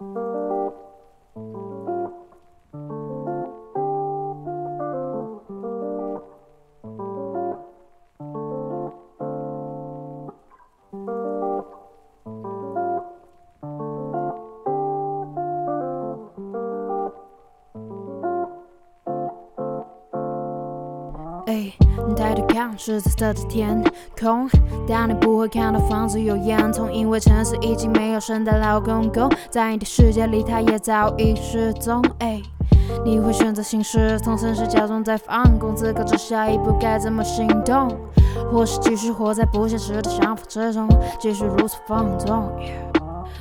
thank you 哎，你抬头看，是彩色的天空，但你不会看到房子有烟囱，因为城市已经没有圣诞老公公，在你的世界里，他也早已失踪。哎，你会选择行事从城市假装在放空，思考着下一步该怎么行动，或是继续活在不现实的想法之中，继续如此放纵。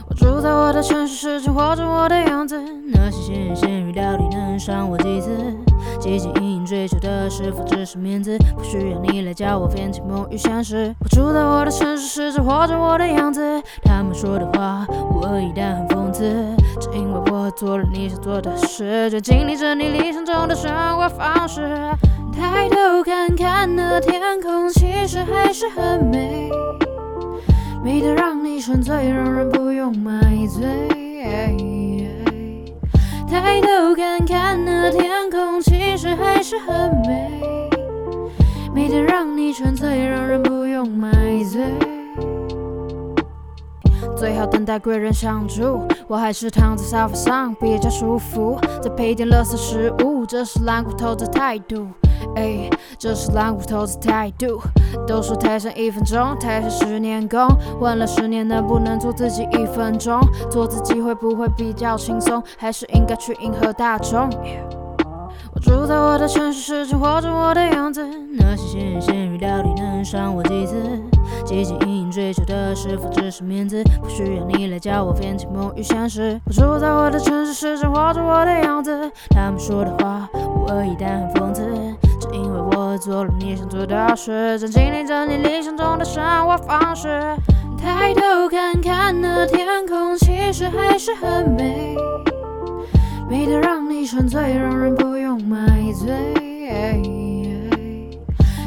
我住在我的城市，时间活着我的样子，那些闲言闲语到底能伤我几次？汲汲营营追求的是否只是面子？不需要你来教我分清梦与现实。我住在我的城市，试着活着我的样子，他们说的话无恶意但很讽刺，只因为我做了你想做的事，就经历着你理想中的生活方式。抬头看看那天空，其实还是很美。美得让你沉醉，让人不用买醉。抬头，还是很美。美得让你沉醉，让人不用买醉。最好等待贵人相助，我还是躺在沙发上比较舒服，再配点垃圾食物，这是懒骨头的态度。哎，这是懒骨头的态度。都说台上一分钟，台下十年功。问了十年，能不能做自己一分钟？做自己会不会比较轻松？还是应该去迎合大众我住在我的城市，时间活着我的样子。那些闲言闲语到底能伤我几次？汲汲营营追求的是否只是面子？不需要你来教我分清梦与现实。我住在我的城市，时间活着我的样子。他们说的话无恶意，但很讽刺。只因为我做了你想做的事，正经历着你理想中的生活方式。抬头看看那天空，其实还是很美，美得让你沉醉，让人不用买醉。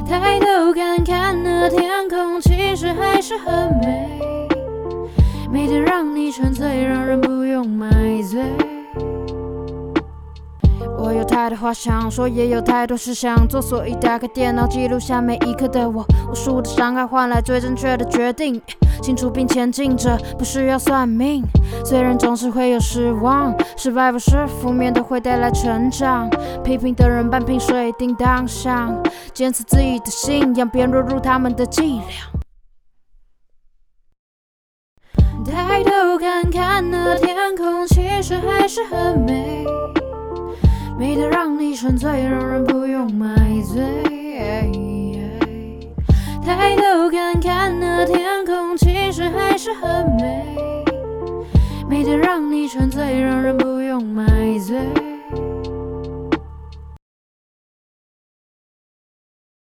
抬头看看那天空，其实还是很美，美得让你沉醉，让人不用买醉。太多话想说，也有太多事想做，所以打开电脑记录下每一刻的我。无数的伤害换来最正确的决定，清楚并前进着，不需要算命。虽然总是会有失望，失败不是负面的，会带来成长。批评的人半瓶水叮当响，坚持自己的信仰，别落入他们的伎俩。抬头看看那天空，其实还是很美。美得让你沉醉，让人不用买醉。抬头看看那天空，其实还是很美。美得让你沉醉，让人不用买。